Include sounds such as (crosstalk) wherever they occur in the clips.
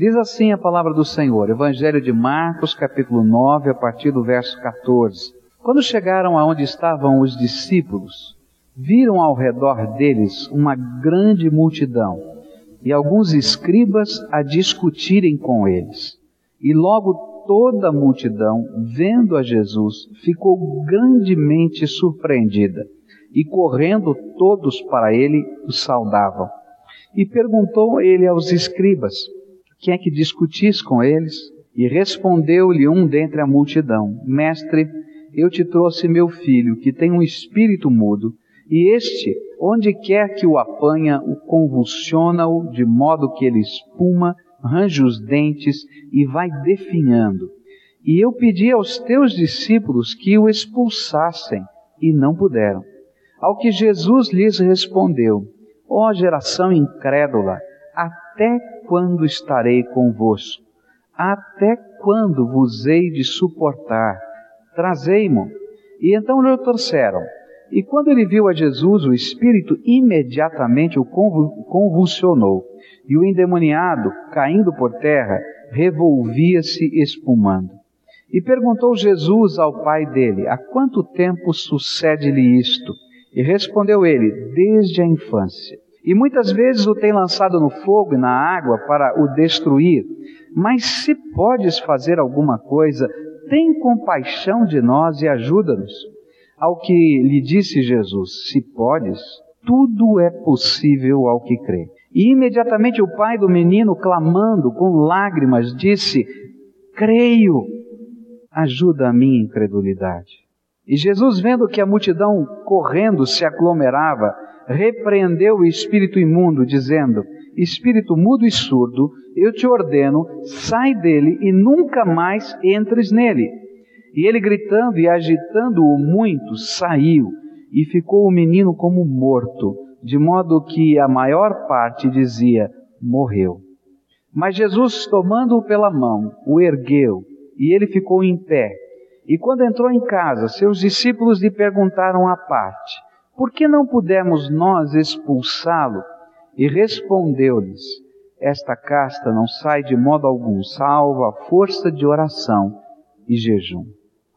Diz assim a palavra do Senhor, Evangelho de Marcos, capítulo 9, a partir do verso 14. Quando chegaram aonde estavam os discípulos, viram ao redor deles uma grande multidão e alguns escribas a discutirem com eles. E logo toda a multidão, vendo a Jesus, ficou grandemente surpreendida e correndo todos para ele o saudavam. E perguntou ele aos escribas: Quem é que discutis com eles? E respondeu-lhe um dentre a multidão: Mestre, eu te trouxe meu filho, que tem um espírito mudo, e este, onde quer que o apanha, o convulsiona-o, de modo que ele espuma, range os dentes e vai definhando. E eu pedi aos teus discípulos que o expulsassem, e não puderam. Ao que Jesus lhes respondeu: Ó oh, geração incrédula, até quando estarei convosco? Até quando vos hei de suportar? Trazei-mo. E então lhe trouxeram. E quando ele viu a Jesus, o Espírito imediatamente o convulsionou, e o endemoniado, caindo por terra, revolvia-se espumando. E perguntou Jesus ao pai dele: Há quanto tempo sucede-lhe isto? E respondeu ele: Desde a infância. E muitas vezes o tem lançado no fogo e na água para o destruir. Mas se podes fazer alguma coisa, tem compaixão de nós e ajuda-nos. Ao que lhe disse Jesus: Se podes, tudo é possível ao que crê. E imediatamente o pai do menino, clamando com lágrimas, disse: Creio, ajuda a minha incredulidade. E Jesus, vendo que a multidão correndo se aglomerava, repreendeu o espírito imundo, dizendo: Espírito mudo e surdo, eu te ordeno, sai dele e nunca mais entres nele. E ele, gritando e agitando-o muito, saiu, e ficou o menino como morto, de modo que a maior parte dizia: Morreu. Mas Jesus, tomando-o pela mão, o ergueu, e ele ficou em pé e quando entrou em casa, seus discípulos lhe perguntaram à parte: Por que não pudemos nós expulsá-lo? E respondeu-lhes: Esta casta não sai de modo algum, salvo a força de oração e jejum.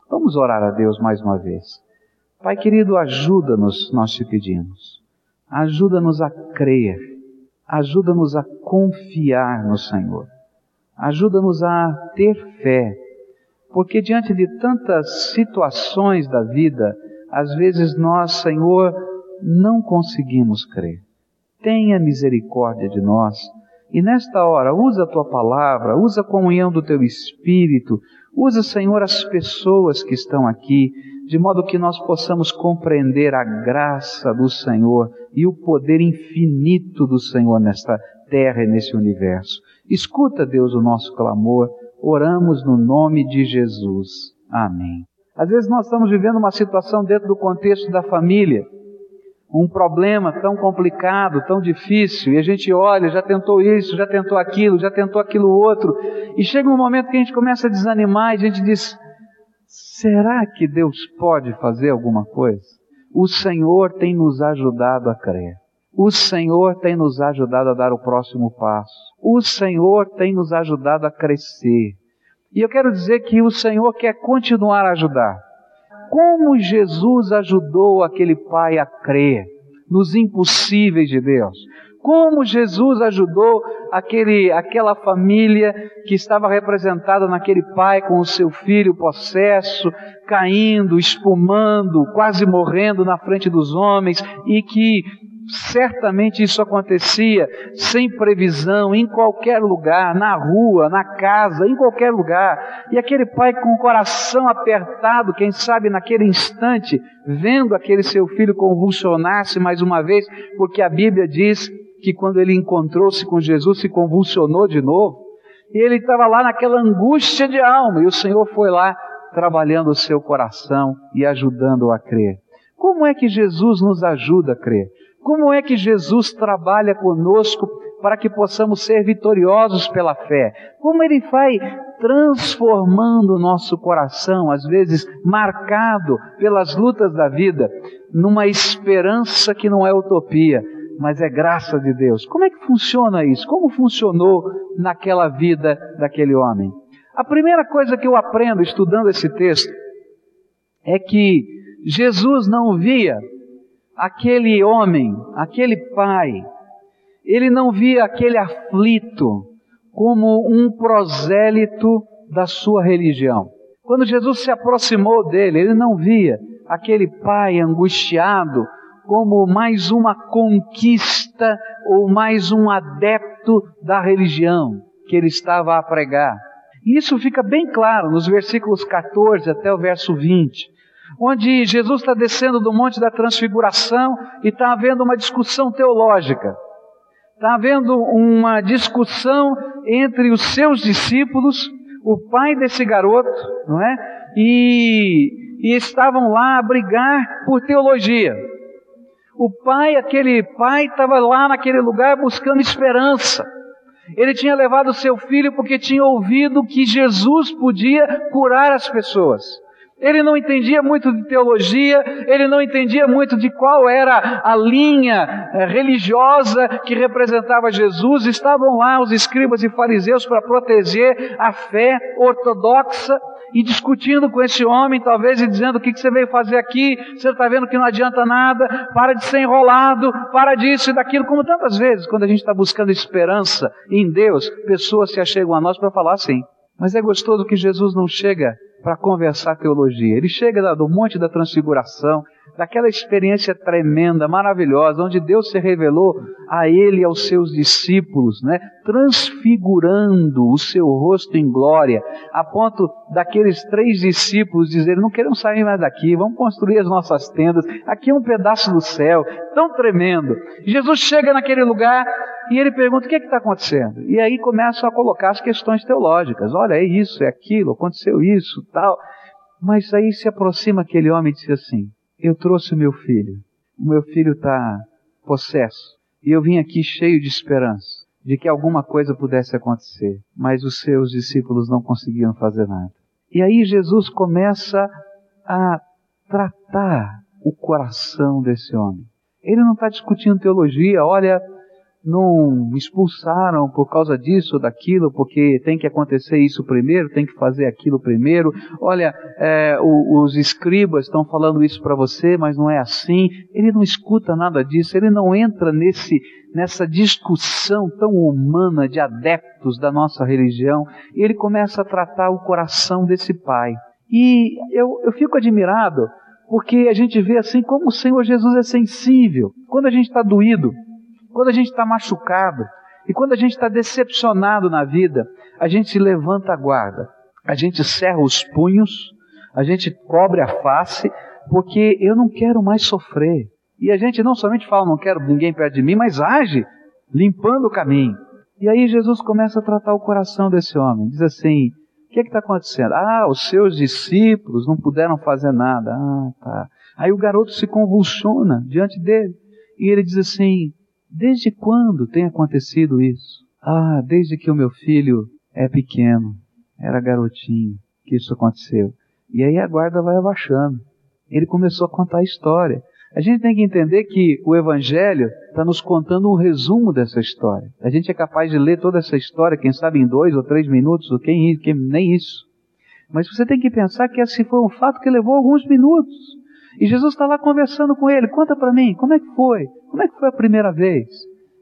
Vamos orar a Deus mais uma vez. Pai querido, ajuda-nos, nós te pedimos. Ajuda-nos a crer. Ajuda-nos a confiar no Senhor. Ajuda-nos a ter fé porque diante de tantas situações da vida, às vezes nós, Senhor, não conseguimos crer. Tenha misericórdia de nós. E nesta hora, usa a tua palavra, usa a comunhão do teu espírito, usa, Senhor, as pessoas que estão aqui, de modo que nós possamos compreender a graça do Senhor e o poder infinito do Senhor nesta terra e nesse universo. Escuta, Deus, o nosso clamor Oramos no nome de Jesus. Amém. Às vezes nós estamos vivendo uma situação dentro do contexto da família, um problema tão complicado, tão difícil, e a gente olha, já tentou isso, já tentou aquilo, já tentou aquilo outro, e chega um momento que a gente começa a desanimar e a gente diz: será que Deus pode fazer alguma coisa? O Senhor tem nos ajudado a crer. O Senhor tem nos ajudado a dar o próximo passo. O Senhor tem nos ajudado a crescer. E eu quero dizer que o Senhor quer continuar a ajudar. Como Jesus ajudou aquele pai a crer nos impossíveis de Deus. Como Jesus ajudou aquele, aquela família que estava representada naquele pai com o seu filho possesso, caindo, espumando, quase morrendo na frente dos homens, e que Certamente isso acontecia sem previsão, em qualquer lugar, na rua, na casa, em qualquer lugar. E aquele pai com o coração apertado, quem sabe naquele instante, vendo aquele seu filho convulsionar-se mais uma vez, porque a Bíblia diz que quando ele encontrou-se com Jesus, se convulsionou de novo. E ele estava lá naquela angústia de alma, e o Senhor foi lá trabalhando o seu coração e ajudando-o a crer. Como é que Jesus nos ajuda a crer? Como é que Jesus trabalha conosco para que possamos ser vitoriosos pela fé? Como Ele vai transformando o nosso coração, às vezes marcado pelas lutas da vida, numa esperança que não é utopia, mas é graça de Deus. Como é que funciona isso? Como funcionou naquela vida daquele homem? A primeira coisa que eu aprendo estudando esse texto é que Jesus não via aquele homem, aquele pai, ele não via aquele aflito como um prosélito da sua religião. Quando Jesus se aproximou dele, ele não via aquele pai angustiado como mais uma conquista ou mais um adepto da religião que ele estava a pregar. E isso fica bem claro nos versículos 14 até o verso 20, onde Jesus está descendo do Monte da Transfiguração e está havendo uma discussão teológica. Está havendo uma discussão entre os seus discípulos, o pai desse garoto, não é? E, e estavam lá a brigar por teologia. O pai, aquele pai, estava lá naquele lugar buscando esperança. Ele tinha levado seu filho porque tinha ouvido que Jesus podia curar as pessoas. Ele não entendia muito de teologia, ele não entendia muito de qual era a linha eh, religiosa que representava Jesus. Estavam lá os escribas e fariseus para proteger a fé ortodoxa e discutindo com esse homem, talvez, e dizendo: o que, que você veio fazer aqui? Você está vendo que não adianta nada, para de ser enrolado, para disso e daquilo. Como tantas vezes, quando a gente está buscando esperança em Deus, pessoas se achegam a nós para falar assim. Mas é gostoso que Jesus não chega para conversar teologia. Ele chega do Monte da Transfiguração, daquela experiência tremenda, maravilhosa, onde Deus se revelou a ele e aos seus discípulos, né, transfigurando o seu rosto em glória, a ponto daqueles três discípulos dizerem: Não queremos sair mais daqui, vamos construir as nossas tendas, aqui é um pedaço do céu, tão tremendo. Jesus chega naquele lugar e ele pergunta: O que é está acontecendo? E aí começam a colocar as questões teológicas: Olha, é isso, é aquilo, aconteceu isso, tal. Mas aí se aproxima aquele homem e diz assim: eu trouxe o meu filho. O meu filho está possesso. E eu vim aqui cheio de esperança de que alguma coisa pudesse acontecer. Mas os seus discípulos não conseguiam fazer nada. E aí Jesus começa a tratar o coração desse homem. Ele não está discutindo teologia, olha, não expulsaram por causa disso daquilo, porque tem que acontecer isso primeiro, tem que fazer aquilo primeiro. Olha, é, o, os escribas estão falando isso para você, mas não é assim. Ele não escuta nada disso, ele não entra nesse, nessa discussão tão humana de adeptos da nossa religião. Ele começa a tratar o coração desse pai. E eu, eu fico admirado, porque a gente vê assim como o Senhor Jesus é sensível. Quando a gente está doído, quando a gente está machucado e quando a gente está decepcionado na vida, a gente levanta a guarda, a gente cerra os punhos, a gente cobre a face, porque eu não quero mais sofrer. E a gente não somente fala, não quero ninguém perto de mim, mas age, limpando o caminho. E aí Jesus começa a tratar o coração desse homem. Diz assim: o que é está acontecendo? Ah, os seus discípulos não puderam fazer nada. Ah, tá. Aí o garoto se convulsiona diante dele. E ele diz assim: Desde quando tem acontecido isso? Ah, desde que o meu filho é pequeno, era garotinho, que isso aconteceu. E aí a guarda vai abaixando. Ele começou a contar a história. A gente tem que entender que o Evangelho está nos contando um resumo dessa história. A gente é capaz de ler toda essa história, quem sabe em dois ou três minutos, ou quem, quem nem isso. Mas você tem que pensar que esse foi um fato que levou alguns minutos. E Jesus está lá conversando com ele. Conta para mim, como é que foi? Como é que foi a primeira vez?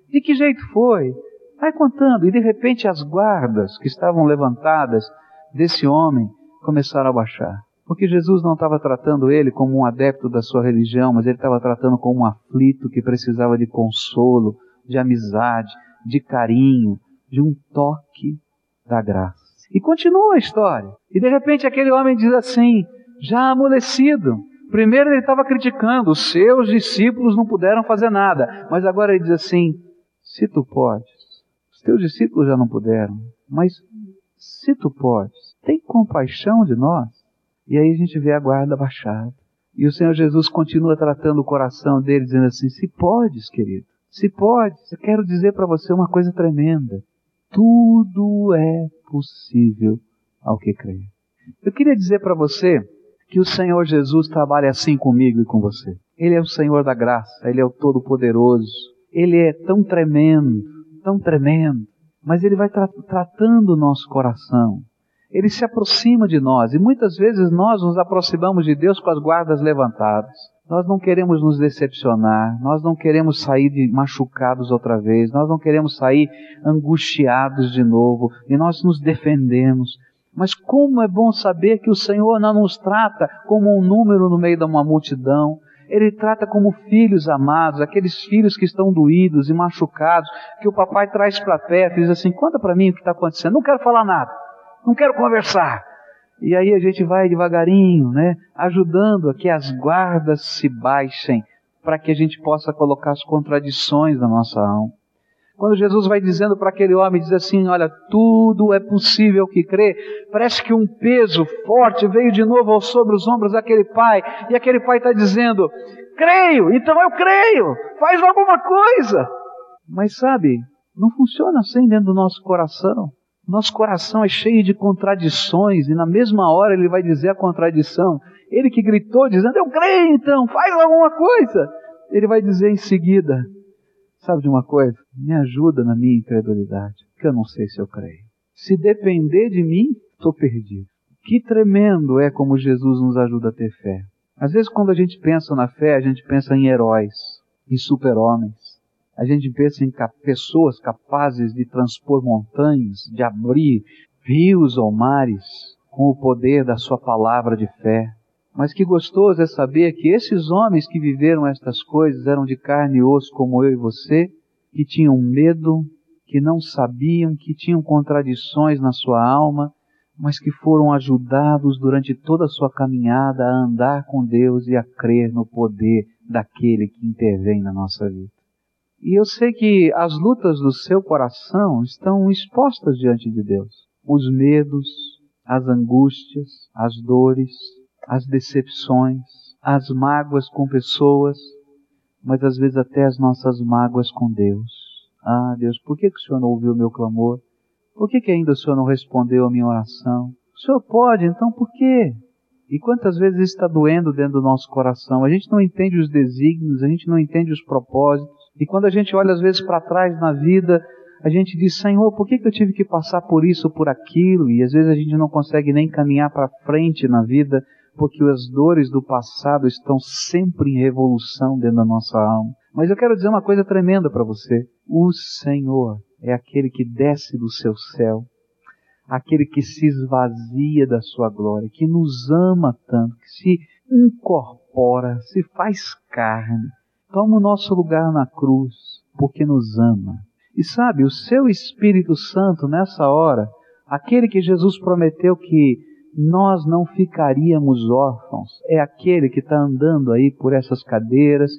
De que jeito foi? Vai contando. E de repente as guardas que estavam levantadas desse homem começaram a baixar. Porque Jesus não estava tratando ele como um adepto da sua religião, mas ele estava tratando como um aflito que precisava de consolo, de amizade, de carinho, de um toque da graça. E continua a história. E de repente aquele homem diz assim, já amolecido, Primeiro ele estava criticando, os seus discípulos não puderam fazer nada. Mas agora ele diz assim: se tu podes, os teus discípulos já não puderam, mas se tu podes, tem compaixão de nós. E aí a gente vê a guarda baixada. E o Senhor Jesus continua tratando o coração dele, dizendo assim: se podes, querido, se podes, eu quero dizer para você uma coisa tremenda. Tudo é possível ao que crê. Eu queria dizer para você que o Senhor Jesus trabalhe assim comigo e com você. Ele é o Senhor da graça, Ele é o Todo-Poderoso, ele é tão tremendo, tão tremendo, mas ele vai tra tratando o nosso coração. Ele se aproxima de nós e muitas vezes nós nos aproximamos de Deus com as guardas levantadas. Nós não queremos nos decepcionar, nós não queremos sair de machucados outra vez, nós não queremos sair angustiados de novo e nós nos defendemos. Mas como é bom saber que o Senhor não nos trata como um número no meio de uma multidão, ele trata como filhos amados, aqueles filhos que estão doídos e machucados, que o papai traz para perto e diz assim: conta para mim o que está acontecendo. Não quero falar nada, não quero conversar. E aí a gente vai devagarinho, né, ajudando a que as guardas se baixem para que a gente possa colocar as contradições da nossa alma. Quando Jesus vai dizendo para aquele homem, diz assim: Olha, tudo é possível que crê. Parece que um peso forte veio de novo sobre os ombros daquele pai, e aquele pai está dizendo: Creio, então eu creio, faz alguma coisa. Mas sabe, não funciona assim dentro do nosso coração. Nosso coração é cheio de contradições, e na mesma hora ele vai dizer a contradição. Ele que gritou dizendo: Eu creio, então, faz alguma coisa. Ele vai dizer em seguida: Sabe de uma coisa? Me ajuda na minha incredulidade, porque eu não sei se eu creio. Se depender de mim, estou perdido. Que tremendo é como Jesus nos ajuda a ter fé. Às vezes, quando a gente pensa na fé, a gente pensa em heróis, em super-homens. A gente pensa em pessoas capazes de transpor montanhas, de abrir rios ou mares com o poder da sua palavra de fé. Mas que gostoso é saber que esses homens que viveram estas coisas eram de carne e osso como eu e você, que tinham medo, que não sabiam, que tinham contradições na sua alma, mas que foram ajudados durante toda a sua caminhada a andar com Deus e a crer no poder daquele que intervém na nossa vida. E eu sei que as lutas do seu coração estão expostas diante de Deus. Os medos, as angústias, as dores, as decepções, as mágoas com pessoas, mas às vezes até as nossas mágoas com Deus. Ah, Deus, por que, que o Senhor não ouviu o meu clamor? Por que, que ainda o Senhor não respondeu a minha oração? O Senhor pode, então por quê? E quantas vezes isso está doendo dentro do nosso coração? A gente não entende os desígnios, a gente não entende os propósitos. E quando a gente olha às vezes para trás na vida, a gente diz, Senhor, por que, que eu tive que passar por isso por aquilo? E às vezes a gente não consegue nem caminhar para frente na vida porque as dores do passado estão sempre em revolução dentro da nossa alma. Mas eu quero dizer uma coisa tremenda para você. O Senhor é aquele que desce do seu céu, aquele que se esvazia da sua glória, que nos ama tanto, que se incorpora, se faz carne, toma o nosso lugar na cruz, porque nos ama. E sabe, o seu Espírito Santo nessa hora, aquele que Jesus prometeu que nós não ficaríamos órfãos. É aquele que está andando aí por essas cadeiras,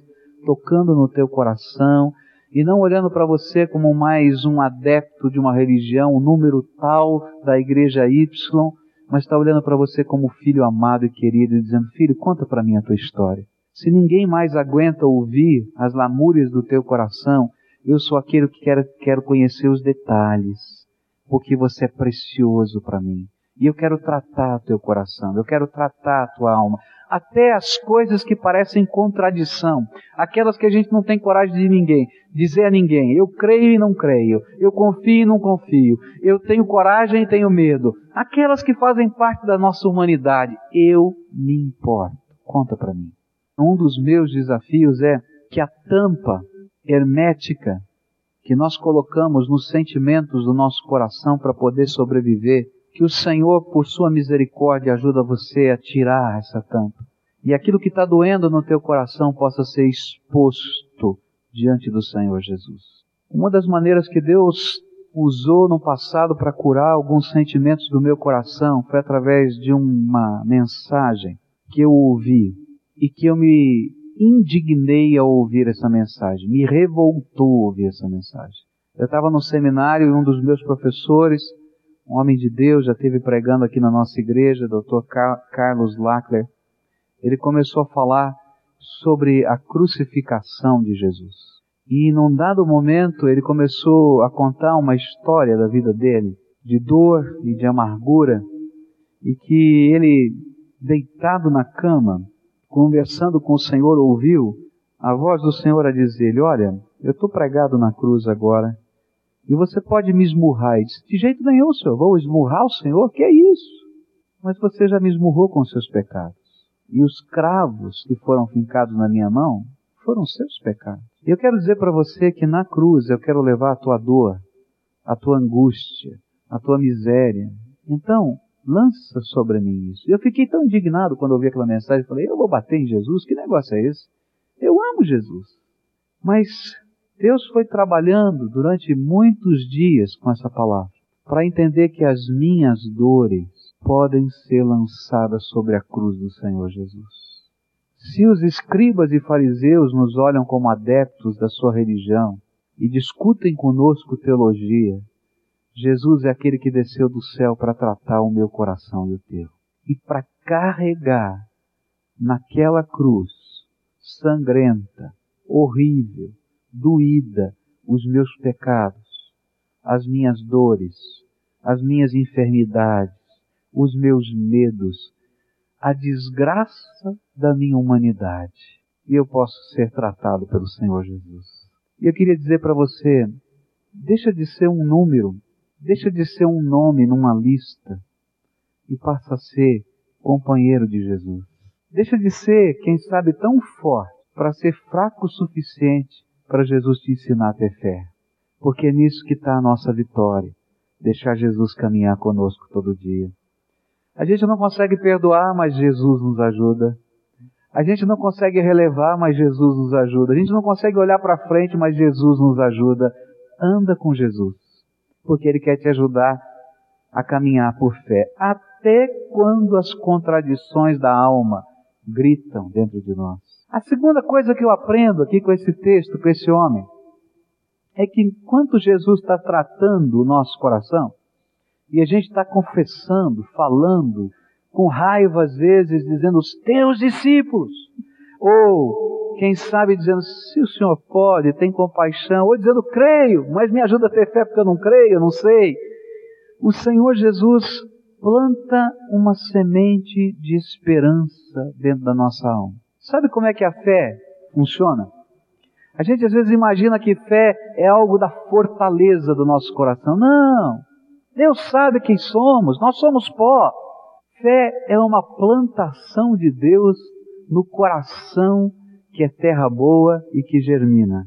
tocando no teu coração e não olhando para você como mais um adepto de uma religião, um número tal da igreja Y, mas está olhando para você como filho amado e querido e dizendo: Filho, conta para mim a tua história. Se ninguém mais aguenta ouvir as lamúrias do teu coração, eu sou aquele que quero, quero conhecer os detalhes, porque você é precioso para mim. E eu quero tratar teu coração, eu quero tratar a tua alma. Até as coisas que parecem contradição, aquelas que a gente não tem coragem de ninguém, dizer a ninguém, eu creio e não creio, eu confio e não confio, eu tenho coragem e tenho medo. Aquelas que fazem parte da nossa humanidade, eu me importo. Conta para mim. Um dos meus desafios é que a tampa hermética que nós colocamos nos sentimentos do nosso coração para poder sobreviver que o Senhor, por sua misericórdia, ajuda você a tirar essa tampa. E aquilo que está doendo no teu coração possa ser exposto diante do Senhor Jesus. Uma das maneiras que Deus usou no passado para curar alguns sentimentos do meu coração foi através de uma mensagem que eu ouvi e que eu me indignei ao ouvir essa mensagem, me revoltou ouvir essa mensagem. Eu estava no seminário e um dos meus professores um homem de Deus, já esteve pregando aqui na nossa igreja, Dr. Carlos Lackler. Ele começou a falar sobre a crucificação de Jesus. E num dado momento ele começou a contar uma história da vida dele, de dor e de amargura, e que ele, deitado na cama, conversando com o Senhor, ouviu a voz do Senhor a dizer-lhe: Olha, eu estou pregado na cruz agora, e você pode me esmurrar. E disse, de jeito nenhum, senhor, vou esmurrar o senhor? Que é isso? Mas você já me esmurrou com seus pecados. E os cravos que foram fincados na minha mão foram seus pecados. E eu quero dizer para você que na cruz eu quero levar a tua dor, a tua angústia, a tua miséria. Então, lança sobre mim isso. Eu fiquei tão indignado quando ouvi aquela mensagem, falei, eu vou bater em Jesus? Que negócio é esse? Eu amo Jesus. Mas Deus foi trabalhando durante muitos dias com essa palavra, para entender que as minhas dores podem ser lançadas sobre a cruz do Senhor Jesus. Se os escribas e fariseus nos olham como adeptos da sua religião e discutem conosco teologia, Jesus é aquele que desceu do céu para tratar o meu coração e o teu. E para carregar naquela cruz sangrenta, horrível, doída, os meus pecados, as minhas dores, as minhas enfermidades, os meus medos, a desgraça da minha humanidade. E eu posso ser tratado pelo Senhor Jesus. E eu queria dizer para você, deixa de ser um número deixa de ser um nome numa lista e passa a ser companheiro de Jesus. Deixa de ser, quem sabe, tão forte para ser fraco o suficiente para Jesus te ensinar a ter fé. Porque é nisso que está a nossa vitória. Deixar Jesus caminhar conosco todo dia. A gente não consegue perdoar, mas Jesus nos ajuda. A gente não consegue relevar, mas Jesus nos ajuda. A gente não consegue olhar para frente, mas Jesus nos ajuda. Anda com Jesus porque Ele quer te ajudar a caminhar por fé, até quando as contradições da alma gritam dentro de nós. A segunda coisa que eu aprendo aqui com esse texto, com esse homem, é que enquanto Jesus está tratando o nosso coração, e a gente está confessando, falando, com raiva às vezes, dizendo os teus discípulos, ou quem sabe dizendo, se o Senhor pode, tem compaixão, ou dizendo, creio, mas me ajuda a ter fé porque eu não creio, eu não sei. O Senhor Jesus planta uma semente de esperança dentro da nossa alma. Sabe como é que a fé funciona? A gente às vezes imagina que fé é algo da fortaleza do nosso coração. Não! Deus sabe quem somos, nós somos pó. Fé é uma plantação de Deus no coração que é terra boa e que germina.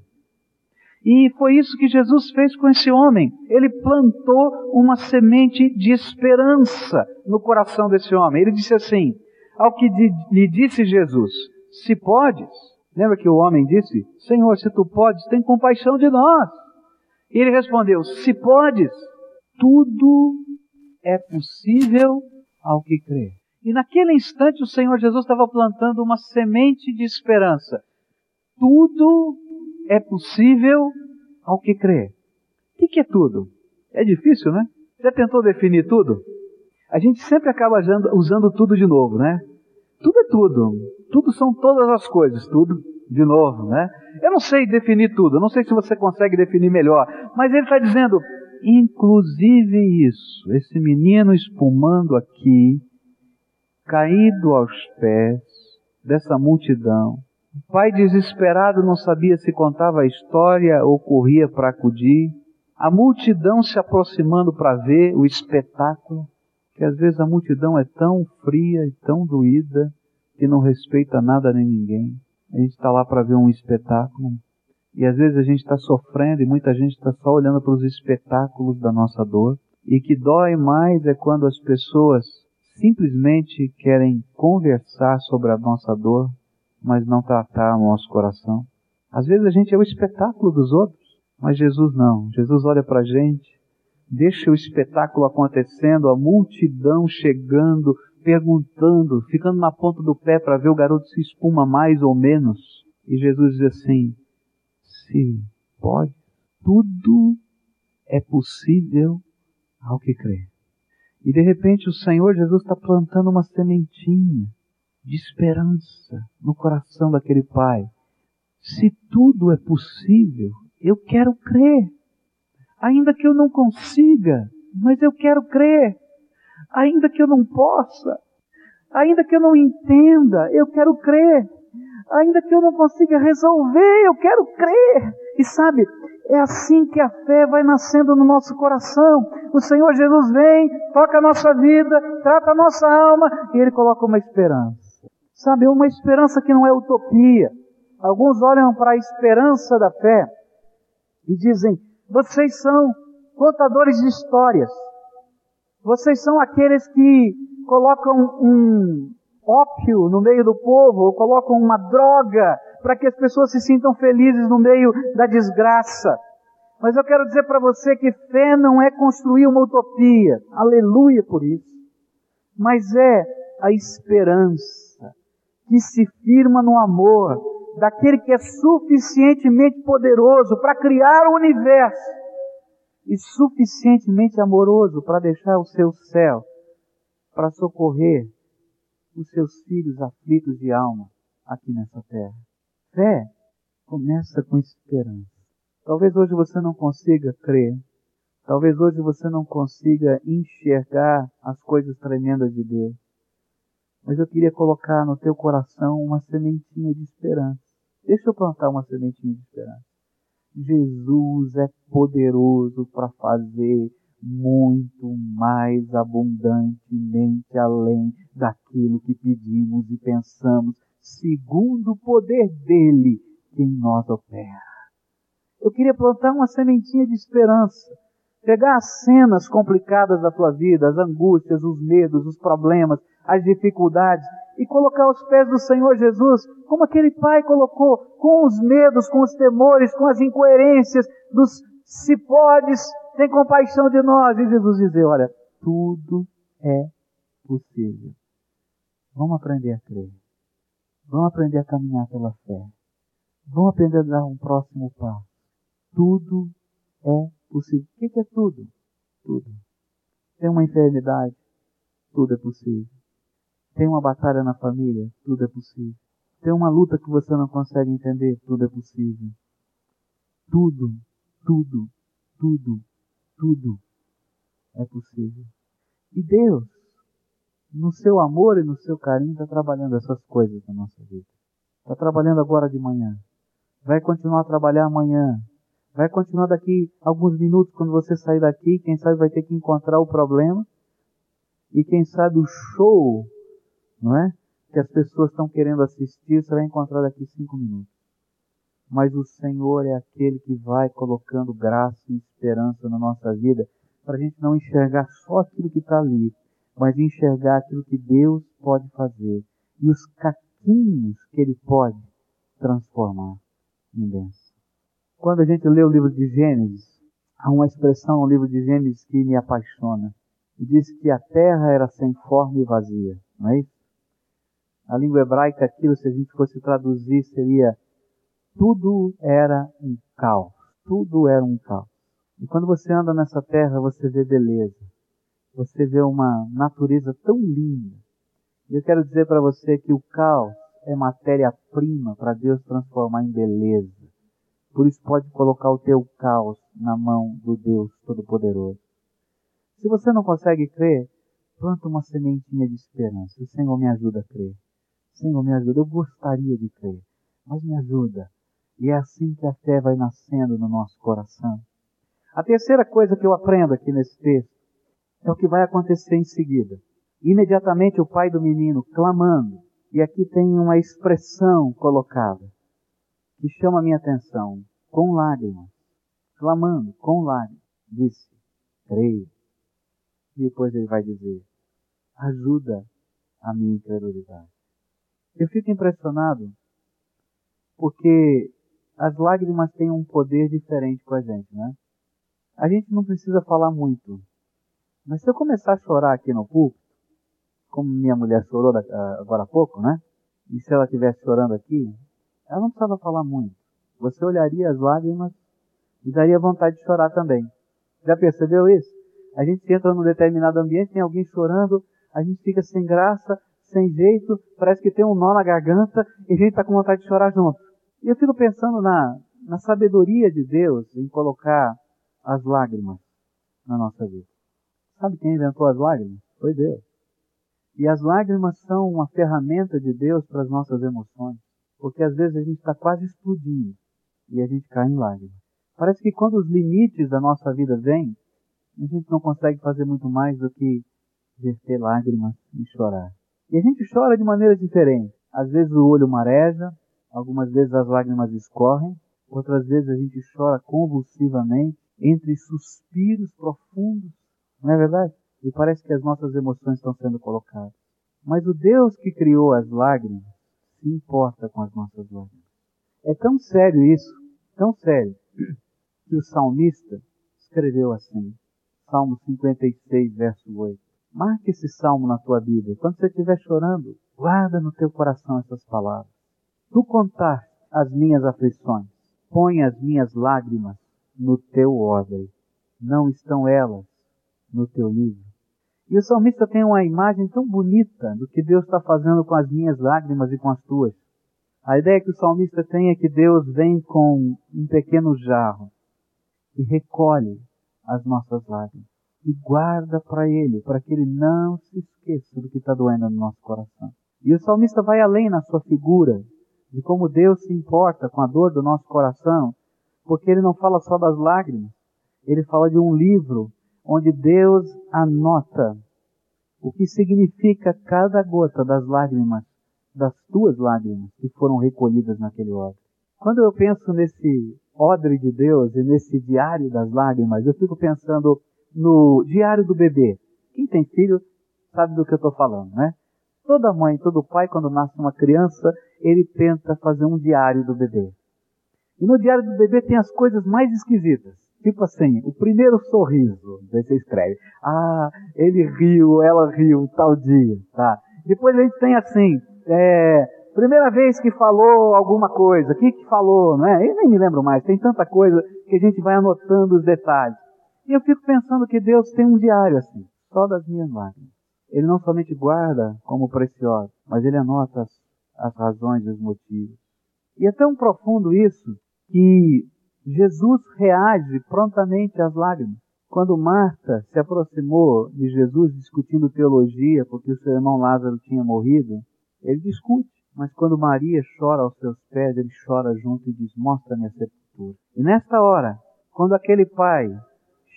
E foi isso que Jesus fez com esse homem. Ele plantou uma semente de esperança no coração desse homem. Ele disse assim: ao que lhe disse Jesus, se podes, lembra que o homem disse, Senhor, se tu podes, tem compaixão de nós. E ele respondeu, se podes, tudo é possível ao que crê. E naquele instante o Senhor Jesus estava plantando uma semente de esperança. Tudo é possível ao que crê. O que é tudo? É difícil, né? Já tentou definir tudo? A gente sempre acaba usando tudo de novo, né? Tudo é tudo. Tudo são todas as coisas, tudo de novo, né? Eu não sei definir tudo, não sei se você consegue definir melhor, mas ele está dizendo, inclusive isso, esse menino espumando aqui, caído aos pés dessa multidão. O pai desesperado não sabia se contava a história ou corria para acudir. A multidão se aproximando para ver o espetáculo, que às vezes a multidão é tão fria e tão doída que não respeita nada nem ninguém. A gente está lá para ver um espetáculo e às vezes a gente está sofrendo e muita gente está só olhando para os espetáculos da nossa dor. E que dói mais é quando as pessoas simplesmente querem conversar sobre a nossa dor, mas não tratar o nosso coração. Às vezes a gente é o espetáculo dos outros, mas Jesus não. Jesus olha para a gente, deixa o espetáculo acontecendo, a multidão chegando, perguntando, ficando na ponta do pé para ver o garoto se espuma mais ou menos. E Jesus diz assim: se pode, tudo é possível ao que crê. E de repente o Senhor Jesus está plantando uma sementinha de esperança no coração daquele pai. Se tudo é possível, eu quero crer. Ainda que eu não consiga, mas eu quero crer. Ainda que eu não possa, ainda que eu não entenda, eu quero crer. Ainda que eu não consiga resolver, eu quero crer. E sabe, é assim que a fé vai nascendo no nosso coração. O Senhor Jesus vem, toca a nossa vida, trata a nossa alma e Ele coloca uma esperança. Sabe, uma esperança que não é utopia. Alguns olham para a esperança da fé e dizem: vocês são contadores de histórias. Vocês são aqueles que colocam um ópio no meio do povo, ou colocam uma droga para que as pessoas se sintam felizes no meio da desgraça. Mas eu quero dizer para você que fé não é construir uma utopia, aleluia por isso, mas é a esperança que se firma no amor daquele que é suficientemente poderoso para criar o universo e suficientemente amoroso para deixar o seu céu para socorrer os seus filhos aflitos de alma aqui nessa terra. Fé começa com esperança. Talvez hoje você não consiga crer. Talvez hoje você não consiga enxergar as coisas tremendas de Deus. Mas eu queria colocar no teu coração uma sementinha de esperança. Deixa eu plantar uma sementinha de esperança. Jesus é poderoso para fazer muito mais abundantemente além daquilo que pedimos e pensamos, segundo o poder dele que em nós opera. Eu queria plantar uma sementinha de esperança, pegar as cenas complicadas da tua vida, as angústias, os medos, os problemas, as dificuldades, e colocar aos pés do Senhor Jesus, como aquele pai colocou, com os medos, com os temores, com as incoerências dos se podes, tem compaixão de nós. E Jesus dizer, olha, tudo é possível. Vamos aprender a crer. Vamos aprender a caminhar pela fé. Vamos aprender a dar um próximo passo. Tudo é possível. O que é tudo? Tudo. Tem uma enfermidade? Tudo é possível. Tem uma batalha na família? Tudo é possível. Tem uma luta que você não consegue entender? Tudo é possível. Tudo, tudo, tudo, tudo é possível. E Deus, no seu amor e no seu carinho, está trabalhando essas coisas na nossa vida. Está trabalhando agora de manhã. Vai continuar a trabalhar amanhã. Vai continuar daqui alguns minutos quando você sair daqui. Quem sabe vai ter que encontrar o problema. E quem sabe o show não é? Que as pessoas estão querendo assistir, você vai encontrar daqui cinco minutos. Mas o Senhor é aquele que vai colocando graça e esperança na nossa vida, para a gente não enxergar só aquilo que está ali, mas enxergar aquilo que Deus pode fazer e os caquinhos que Ele pode transformar em bênção. Quando a gente lê o livro de Gênesis, há uma expressão no livro de Gênesis que me apaixona. E diz que a terra era sem forma e vazia, não é isso? Na língua hebraica, aquilo, se a gente fosse traduzir, seria tudo era um caos. Tudo era um caos. E quando você anda nessa terra, você vê beleza. Você vê uma natureza tão linda. E eu quero dizer para você que o caos é matéria-prima para Deus transformar em beleza. Por isso pode colocar o teu caos na mão do Deus Todo-Poderoso. Se você não consegue crer, planta uma sementinha de esperança. O Senhor me ajuda a crer. Senhor, me ajuda. Eu gostaria de crer, mas me ajuda. E é assim que a fé vai nascendo no nosso coração. A terceira coisa que eu aprendo aqui nesse texto é o que vai acontecer em seguida. Imediatamente o pai do menino clamando, e aqui tem uma expressão colocada que chama a minha atenção, com lágrimas, clamando com lágrimas, disse, creio. E depois ele vai dizer, ajuda a minha incredulidade. Eu fico impressionado porque as lágrimas têm um poder diferente com a gente, né? A gente não precisa falar muito. Mas se eu começar a chorar aqui no púlpito, como minha mulher chorou agora há pouco, né? E se ela estivesse chorando aqui, ela não precisava falar muito. Você olharia as lágrimas e daria vontade de chorar também. Já percebeu isso? A gente entra num determinado ambiente, tem alguém chorando, a gente fica sem graça, sem jeito, parece que tem um nó na garganta e a gente está com vontade de chorar junto. E eu fico pensando na, na sabedoria de Deus em colocar as lágrimas na nossa vida. Sabe quem inventou as lágrimas? Foi Deus. E as lágrimas são uma ferramenta de Deus para as nossas emoções. Porque às vezes a gente está quase explodindo. e a gente cai em lágrimas. Parece que quando os limites da nossa vida vêm, a gente não consegue fazer muito mais do que verter lágrimas e chorar. E a gente chora de maneira diferente. Às vezes o olho mareja, algumas vezes as lágrimas escorrem, outras vezes a gente chora convulsivamente, entre suspiros profundos, não é verdade? E parece que as nossas emoções estão sendo colocadas. Mas o Deus que criou as lágrimas se importa com as nossas lágrimas. É tão sério isso, tão sério, que o salmista escreveu assim, Salmo 56, verso 8. Marque esse salmo na tua Bíblia. Quando você estiver chorando, guarda no teu coração essas palavras. Tu contar as minhas aflições, põe as minhas lágrimas no teu odre. Não estão elas no teu livro. E o salmista tem uma imagem tão bonita do que Deus está fazendo com as minhas lágrimas e com as tuas. A ideia que o salmista tem é que Deus vem com um pequeno jarro e recolhe as nossas lágrimas e guarda para Ele, para que Ele não se esqueça do que está doendo no nosso coração. E o salmista vai além na sua figura de como Deus se importa com a dor do nosso coração, porque ele não fala só das lágrimas, ele fala de um livro onde Deus anota o que significa cada gota das lágrimas, das tuas lágrimas que foram recolhidas naquele odre. Quando eu penso nesse odre de Deus e nesse diário das lágrimas, eu fico pensando no diário do bebê. Quem tem filho sabe do que eu estou falando, né? Toda mãe, todo pai, quando nasce uma criança, ele tenta fazer um diário do bebê. E no diário do bebê tem as coisas mais esquisitas. Tipo assim, o primeiro sorriso, você escreve. Ah, ele riu, ela riu, tal dia, tá? Depois a gente tem assim, é, primeira vez que falou alguma coisa, o que que falou, não é? Eu nem me lembro mais, tem tanta coisa que a gente vai anotando os detalhes. E eu fico pensando que Deus tem um diário assim, só das minhas lágrimas. Ele não somente guarda como precioso, mas ele anota as, as razões e os motivos. E é tão profundo isso que Jesus reage prontamente às lágrimas. Quando Marta se aproximou de Jesus discutindo teologia, porque o seu irmão Lázaro tinha morrido, ele discute. Mas quando Maria chora aos seus pés, ele chora junto e diz: Mostra-me a sepultura. E nesta hora, quando aquele pai,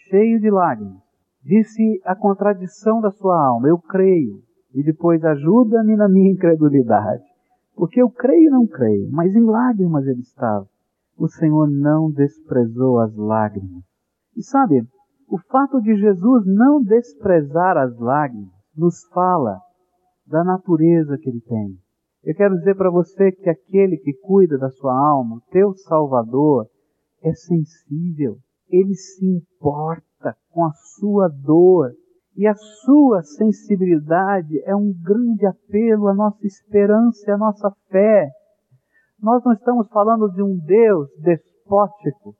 cheio de lágrimas, disse a contradição da sua alma: Eu creio, e depois ajuda-me na minha incredulidade. Porque eu creio e não creio, mas em lágrimas ele estava o Senhor não desprezou as lágrimas. E sabe, o fato de Jesus não desprezar as lágrimas nos fala da natureza que ele tem. Eu quero dizer para você que aquele que cuida da sua alma, teu Salvador, é sensível. Ele se importa com a sua dor. E a sua sensibilidade é um grande apelo à nossa esperança e à nossa fé. Nós não estamos falando de um Deus despótico,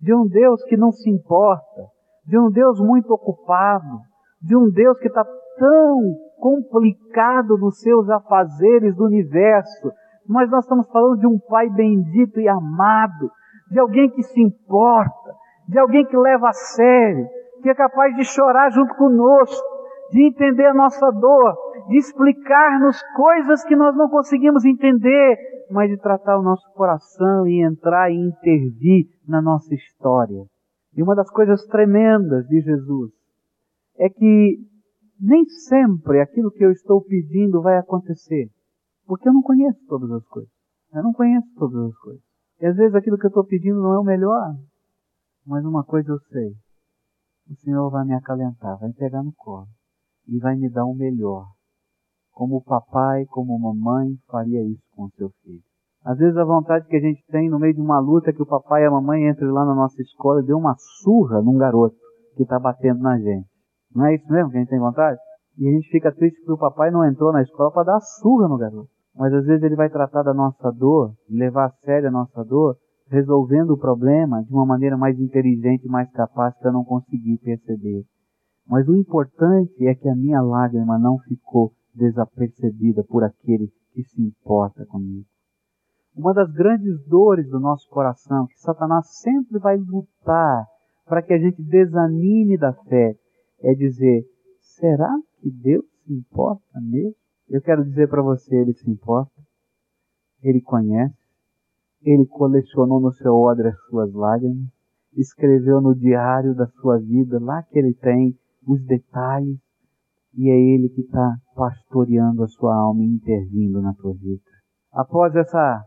de um Deus que não se importa, de um Deus muito ocupado, de um Deus que está tão complicado nos seus afazeres do universo, mas nós estamos falando de um Pai bendito e amado, de alguém que se importa, de alguém que leva a sério, que é capaz de chorar junto conosco, de entender a nossa dor, de explicar-nos coisas que nós não conseguimos entender, mas de tratar o nosso coração e entrar e intervir na nossa história. E uma das coisas tremendas de Jesus é que nem sempre aquilo que eu estou pedindo vai acontecer, porque eu não conheço todas as coisas. Eu não conheço todas as coisas. E às vezes aquilo que eu estou pedindo não é o melhor, mas uma coisa eu sei: o Senhor vai me acalentar, vai me pegar no colo e vai me dar o melhor como o papai, como a mamãe faria isso com o seu filho. Às vezes a vontade que a gente tem no meio de uma luta é que o papai e a mamãe entrem lá na nossa escola e dê uma surra num garoto que está batendo na gente. Não é isso mesmo que a gente tem vontade? E a gente fica triste porque o papai não entrou na escola para dar surra no garoto. Mas às vezes ele vai tratar da nossa dor, levar a sério a nossa dor, resolvendo o problema de uma maneira mais inteligente, mais capaz para não conseguir perceber. Mas o importante é que a minha lágrima não ficou desapercebida por aquele que se importa comigo. Uma das grandes dores do nosso coração, que Satanás sempre vai lutar para que a gente desanime da fé, é dizer: será que Deus se importa mesmo? Eu quero dizer para você: Ele se importa, Ele conhece, Ele colecionou no seu odre as suas lágrimas, escreveu no diário da sua vida, lá que ele tem os detalhes, e é Ele que está pastoreando a sua alma e intervindo na tua vida. Após essa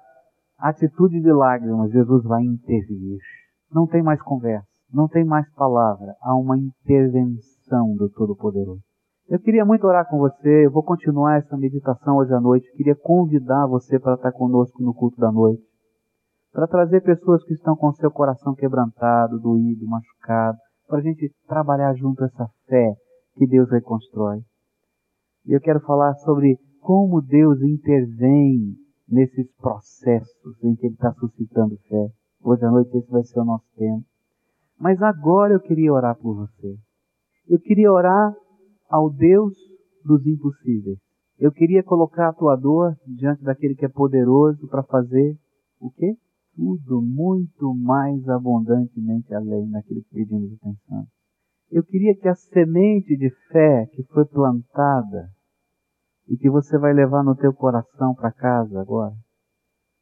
atitude de lágrimas, Jesus vai intervir. Não tem mais conversa, não tem mais palavra, há uma intervenção do Todo-Poderoso. Eu queria muito orar com você, eu vou continuar essa meditação hoje à noite, queria convidar você para estar conosco no culto da noite, para trazer pessoas que estão com seu coração quebrantado, doído, machucado, para a gente trabalhar junto essa fé que Deus reconstrói. E eu quero falar sobre como Deus intervém nesses processos em que Ele está suscitando fé. Hoje à noite esse vai ser o nosso tempo. Mas agora eu queria orar por você. Eu queria orar ao Deus dos impossíveis. Eu queria colocar a tua dor diante daquele que é poderoso para fazer o quê? Tudo muito mais abundantemente além daquilo que pedimos e pensamos. Eu queria que a semente de fé que foi plantada e que você vai levar no teu coração para casa agora,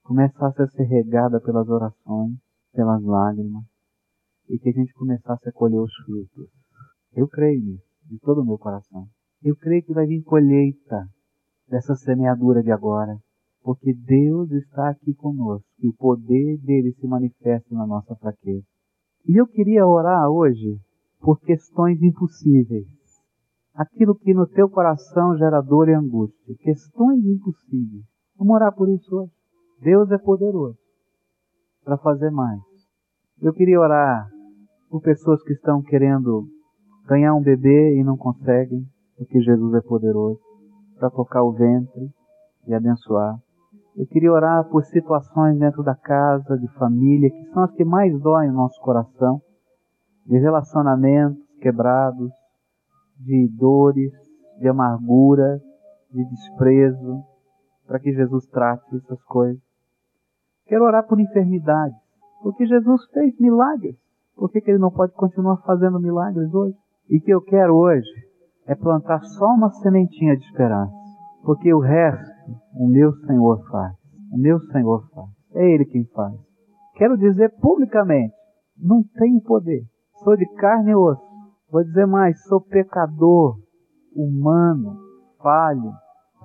começasse a ser regada pelas orações, pelas lágrimas, e que a gente começasse a colher os frutos. Eu creio nisso, de todo o meu coração. Eu creio que vai vir colheita dessa semeadura de agora, porque Deus está aqui conosco e o poder dele se manifesta na nossa fraqueza. E eu queria orar hoje por questões impossíveis. Aquilo que no teu coração gera dor e angústia. Questões impossíveis. Vamos orar por isso hoje. Deus é poderoso para fazer mais. Eu queria orar por pessoas que estão querendo ganhar um bebê e não conseguem, porque Jesus é poderoso para tocar o ventre e abençoar. Eu queria orar por situações dentro da casa, de família, que são as que mais doem o nosso coração de relacionamentos quebrados, de dores, de amargura, de desprezo, para que Jesus trate essas coisas. Quero orar por enfermidades, porque Jesus fez milagres. Por que, que ele não pode continuar fazendo milagres hoje? E que eu quero hoje é plantar só uma sementinha de esperança, porque o resto o meu Senhor faz. O meu Senhor faz. É Ele quem faz. Quero dizer publicamente, não tenho poder, Sou de carne e osso. Vou dizer mais, sou pecador, humano, falho.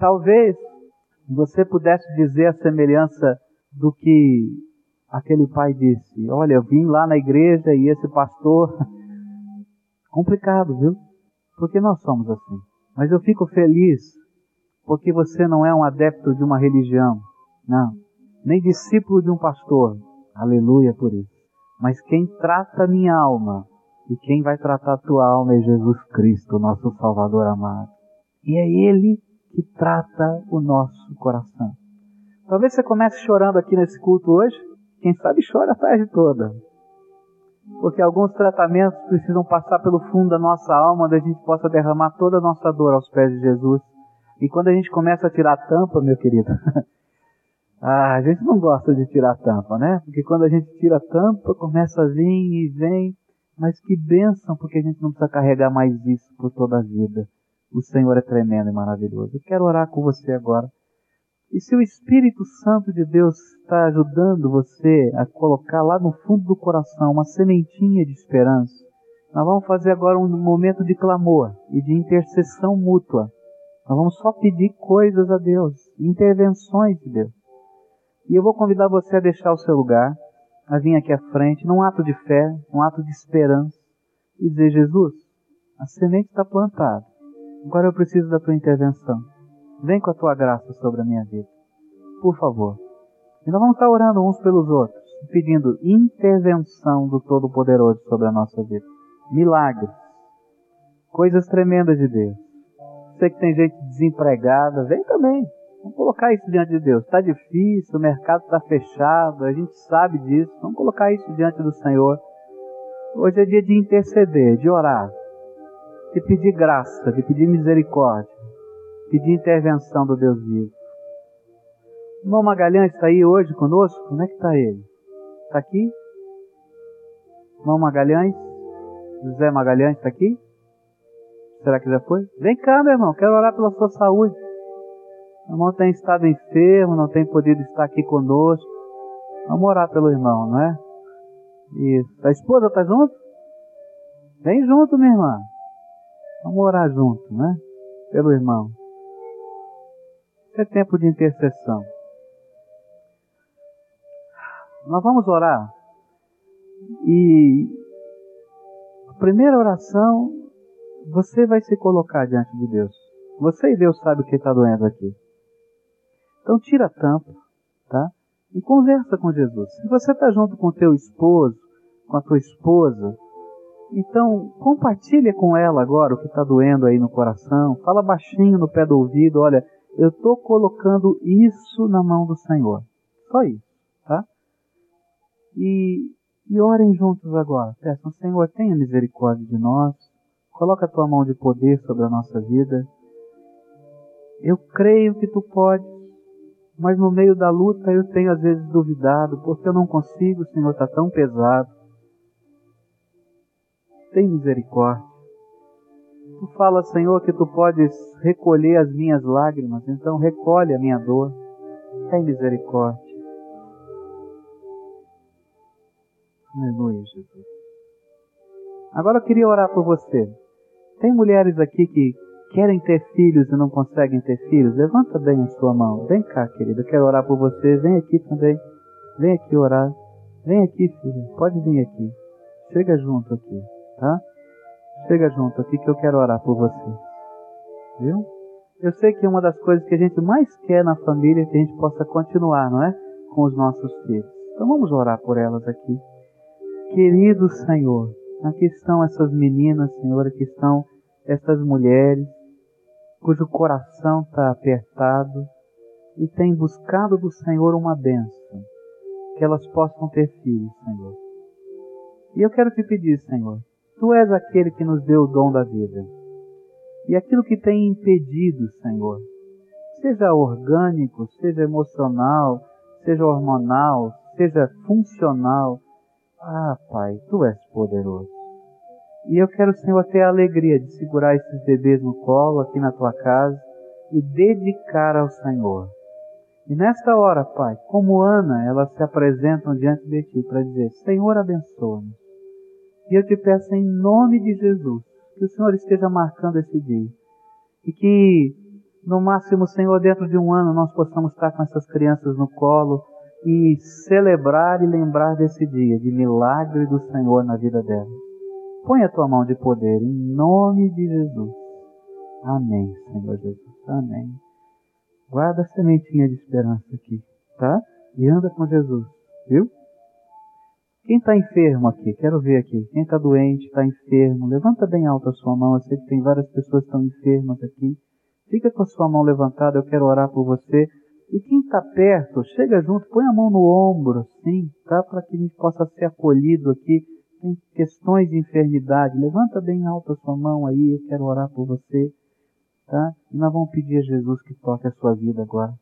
Talvez você pudesse dizer a semelhança do que aquele pai disse. Olha, eu vim lá na igreja e esse pastor. (laughs) Complicado, viu? Porque nós somos assim. Mas eu fico feliz porque você não é um adepto de uma religião. Não. Nem discípulo de um pastor. Aleluia por isso. Mas quem trata minha alma e quem vai tratar a tua alma é Jesus Cristo, nosso Salvador amado. E é Ele que trata o nosso coração. Talvez você comece chorando aqui nesse culto hoje, quem sabe chora a tarde toda. Porque alguns tratamentos precisam passar pelo fundo da nossa alma, onde a gente possa derramar toda a nossa dor aos pés de Jesus. E quando a gente começa a tirar a tampa, meu querido, (laughs) Ah, a gente não gosta de tirar a tampa, né? Porque quando a gente tira a tampa, começa a vir e vem. Mas que bênção, porque a gente não precisa carregar mais isso por toda a vida. O Senhor é tremendo e maravilhoso. Eu quero orar com você agora. E se o Espírito Santo de Deus está ajudando você a colocar lá no fundo do coração uma sementinha de esperança, nós vamos fazer agora um momento de clamor e de intercessão mútua. Nós vamos só pedir coisas a Deus, intervenções de Deus. E eu vou convidar você a deixar o seu lugar, a vir aqui à frente, num ato de fé, num ato de esperança, e dizer: Jesus, a semente está plantada. Agora eu preciso da tua intervenção. Vem com a tua graça sobre a minha vida. Por favor. E nós vamos estar orando uns pelos outros, pedindo intervenção do Todo-Poderoso sobre a nossa vida. Milagres. Coisas tremendas de Deus. Sei que tem gente desempregada, vem também. Vamos colocar isso diante de Deus. Está difícil, o mercado está fechado, a gente sabe disso. Vamos colocar isso diante do Senhor. Hoje é dia de interceder, de orar, de pedir graça, de pedir misericórdia, pedir intervenção do Deus vivo. O irmão Magalhães está aí hoje conosco? Como é que está ele? Está aqui? Irmão Magalhães? José Magalhães está aqui? Será que já foi? Vem cá, meu irmão, quero orar pela sua saúde. O irmão tem estado enfermo, não tem podido estar aqui conosco. Vamos orar pelo irmão, não é? Isso. A esposa está junto? Vem junto, minha irmã. Vamos orar junto, né? Pelo irmão. É tempo de intercessão. Nós vamos orar. E a primeira oração, você vai se colocar diante de Deus. Você e Deus sabe o que está doendo aqui. Então tira a tampa, tá? E conversa com Jesus. Se você está junto com teu esposo, com a tua esposa, então compartilha com ela agora o que está doendo aí no coração. Fala baixinho no pé do ouvido, olha, eu estou colocando isso na mão do Senhor. Só isso, tá? E, e orem juntos agora. Peçam, Senhor, tenha misericórdia de nós. Coloca a tua mão de poder sobre a nossa vida. Eu creio que tu podes, mas no meio da luta eu tenho às vezes duvidado, porque eu não consigo, o Senhor está tão pesado. Tem misericórdia. Tu fala, Senhor, que tu podes recolher as minhas lágrimas, então recolhe a minha dor. Tem misericórdia. Aleluia, Jesus. Agora eu queria orar por você. Tem mulheres aqui que querem ter filhos e não conseguem ter filhos? Levanta bem a sua mão. Vem cá, querida. Quero orar por você. Vem aqui também. Vem aqui orar. Vem aqui, filha. Pode vir aqui. Chega junto aqui, tá? Chega junto aqui que eu quero orar por você. Viu? Eu sei que uma das coisas que a gente mais quer na família é que a gente possa continuar, não é? Com os nossos filhos. Então vamos orar por elas aqui. Querido Senhor, aqui estão essas meninas, Senhor, aqui estão essas mulheres cujo coração está apertado e tem buscado do Senhor uma bênção, que elas possam ter filhos, Senhor. E eu quero te pedir, Senhor, Tu és aquele que nos deu o dom da vida. E aquilo que tem impedido, Senhor, seja orgânico, seja emocional, seja hormonal, seja funcional, ah, Pai, Tu és poderoso. E eu quero, Senhor, ter a alegria de segurar esses bebês no colo aqui na Tua casa e dedicar ao Senhor. E nesta hora, Pai, como Ana, elas se apresentam diante de Ti para dizer, Senhor, abençoa-nos. E eu te peço em nome de Jesus, que o Senhor esteja marcando esse dia. E que, no máximo, Senhor, dentro de um ano, nós possamos estar com essas crianças no colo e celebrar e lembrar desse dia, de milagre do Senhor na vida delas. Põe a tua mão de poder em nome de Jesus. Amém, Senhor Jesus. Amém. Guarda a sementinha de esperança aqui, tá? E anda com Jesus, viu? Quem está enfermo aqui? Quero ver aqui. Quem está doente, está enfermo, levanta bem alto a sua mão. Eu sei que tem várias pessoas que estão enfermas aqui. Fica com a sua mão levantada, eu quero orar por você. E quem está perto, chega junto, põe a mão no ombro, assim, tá? Para que a gente possa ser acolhido aqui. Tem questões de enfermidade. Levanta bem alto a sua mão aí, eu quero orar por você, tá? E nós vamos pedir a Jesus que toque a sua vida agora.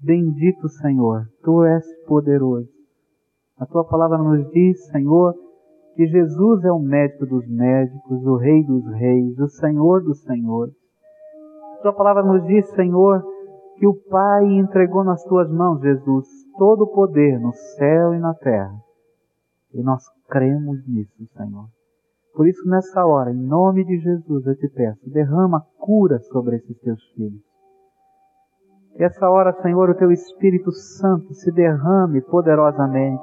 Bendito Senhor, Tu és poderoso. A Tua palavra nos diz, Senhor, que Jesus é o médico dos médicos, o Rei dos reis, o Senhor dos senhores. A Tua palavra nos diz, Senhor, que o Pai entregou nas tuas mãos, Jesus, todo o poder no céu e na terra. E nós cremos nisso, Senhor. Por isso, nessa hora, em nome de Jesus, eu te peço, derrama cura sobre esses teus filhos. Que essa hora, Senhor, o teu Espírito Santo se derrame poderosamente.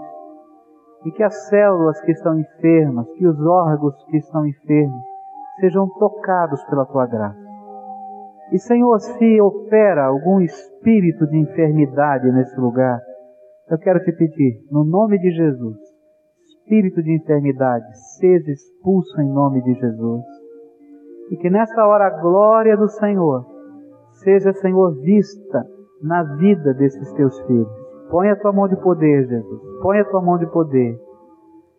E que as células que estão enfermas, que os órgãos que estão enfermos, sejam tocados pela tua graça. E Senhor, se opera algum espírito de enfermidade nesse lugar, eu quero te pedir, no nome de Jesus, espírito de enfermidade, seja expulso em nome de Jesus. E que nessa hora a glória do Senhor seja, Senhor, vista na vida desses teus filhos. Põe a tua mão de poder, Jesus. Põe a tua mão de poder.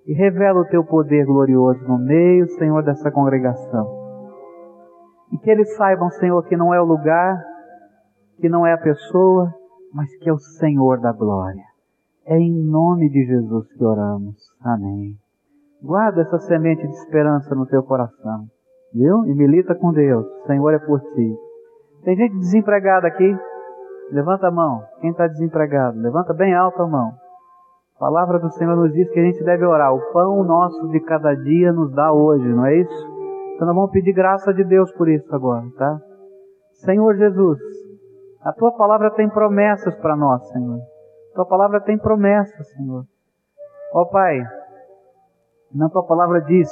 E revela o teu poder glorioso no meio, Senhor, dessa congregação. E que eles saibam, Senhor, que não é o lugar, que não é a pessoa, mas que é o Senhor da glória. É em nome de Jesus que oramos. Amém. Guarda essa semente de esperança no teu coração, viu? E milita com Deus. O Senhor é por ti. Tem gente desempregada aqui? Levanta a mão. Quem está desempregado? Levanta bem alto a mão. A palavra do Senhor nos diz que a gente deve orar. O pão nosso de cada dia nos dá hoje, não é isso? Então nós vamos pedir graça de Deus por isso agora, tá? Senhor Jesus, a tua palavra tem promessas para nós, Senhor. Tua palavra tem promessas, Senhor. Ó Pai, na tua palavra diz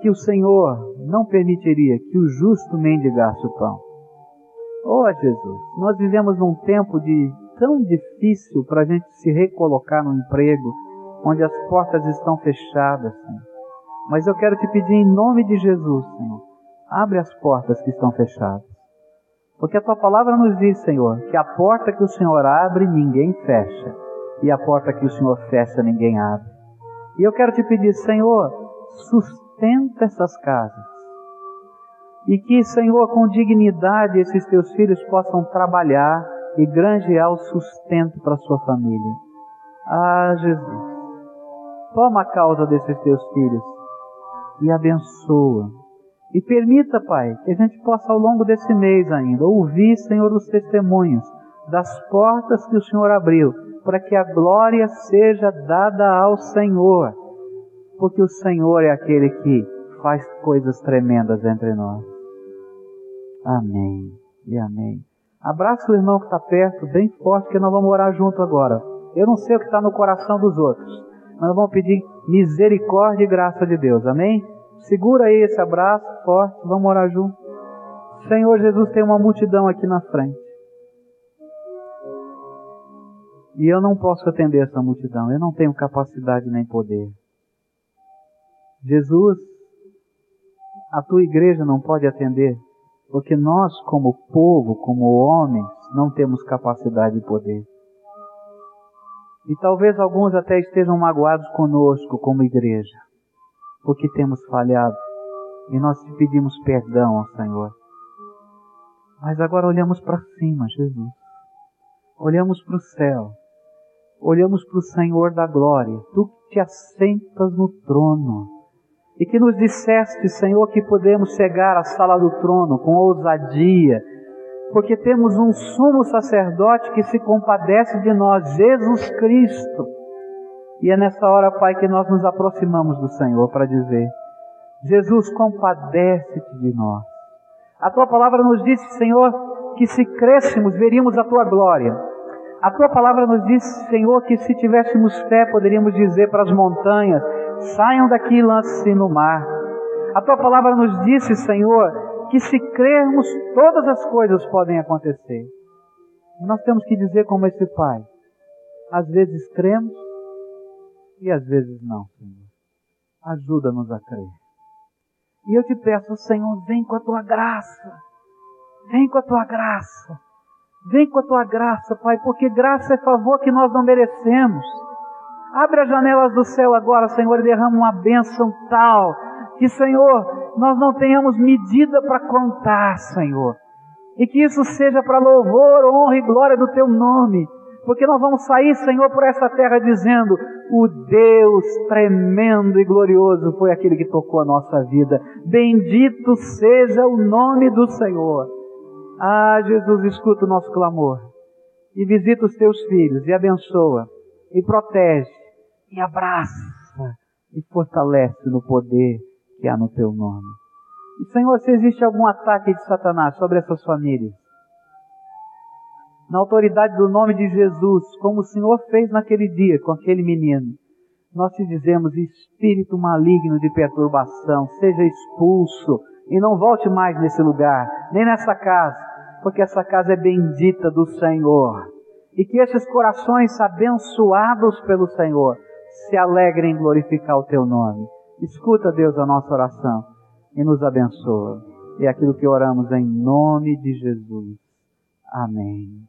que o Senhor não permitiria que o justo mendigasse o pão. Oh, Jesus, nós vivemos num tempo de tão difícil para a gente se recolocar no emprego, onde as portas estão fechadas, Senhor. Mas eu quero te pedir em nome de Jesus, Senhor, abre as portas que estão fechadas. Porque a tua palavra nos diz, Senhor, que a porta que o Senhor abre, ninguém fecha. E a porta que o Senhor fecha, ninguém abre. E eu quero te pedir, Senhor, sustenta essas casas. E que, Senhor, com dignidade esses teus filhos possam trabalhar e granjear o sustento para sua família. Ah, Jesus, toma a causa desses teus filhos e abençoa. E permita, Pai, que a gente possa ao longo desse mês ainda ouvir, Senhor, os testemunhos das portas que o Senhor abriu, para que a glória seja dada ao Senhor, porque o Senhor é aquele que faz coisas tremendas entre nós. Amém e amém. Abraça o irmão que está perto, bem forte, que nós vamos orar junto agora. Eu não sei o que está no coração dos outros, nós vamos pedir misericórdia e graça de Deus. Amém? Segura aí esse abraço forte, vamos orar junto. Senhor Jesus, tem uma multidão aqui na frente. E eu não posso atender essa multidão, eu não tenho capacidade nem poder. Jesus, a tua igreja não pode atender porque nós, como povo, como homens, não temos capacidade e poder. E talvez alguns até estejam magoados conosco, como igreja, porque temos falhado. E nós te pedimos perdão ao Senhor. Mas agora olhamos para cima, Jesus. Olhamos para o céu. Olhamos para o Senhor da glória. Tu que te assentas no trono e que nos disseste, Senhor, que podemos chegar à sala do trono com ousadia, porque temos um sumo sacerdote que se compadece de nós, Jesus Cristo. E é nessa hora, Pai, que nós nos aproximamos do Senhor para dizer: Jesus, compadece-te de nós. A tua palavra nos disse, Senhor, que se crescêssemos, veríamos a tua glória. A tua palavra nos disse, Senhor, que se tivéssemos fé, poderíamos dizer para as montanhas: saiam daqui e lancem-se no mar. A tua palavra nos disse, Senhor, que se crermos, todas as coisas podem acontecer. E nós temos que dizer como esse pai: às vezes cremos e às vezes não, Senhor. Ajuda-nos a crer. E eu te peço, Senhor, vem com a tua graça. Vem com a tua graça. Vem com a tua graça, Pai, porque graça é favor que nós não merecemos. Abre as janelas do céu agora, Senhor, e derrama uma bênção tal que, Senhor, nós não tenhamos medida para contar, Senhor. E que isso seja para louvor, honra e glória do Teu nome. Porque nós vamos sair, Senhor, por essa terra dizendo: o Deus tremendo e glorioso foi aquele que tocou a nossa vida. Bendito seja o nome do Senhor. Ah, Jesus, escuta o nosso clamor. E visita os teus filhos e abençoa e protege, e abraça, e fortalece no poder que há no teu nome. E Senhor, se existe algum ataque de Satanás sobre essas famílias, na autoridade do nome de Jesus, como o Senhor fez naquele dia com aquele menino, nós te dizemos, espírito maligno de perturbação, seja expulso e não volte mais nesse lugar, nem nessa casa, porque essa casa é bendita do Senhor e que esses corações abençoados pelo Senhor se alegrem em glorificar o teu nome. Escuta, Deus, a nossa oração e nos abençoa. É aquilo que oramos em nome de Jesus. Amém.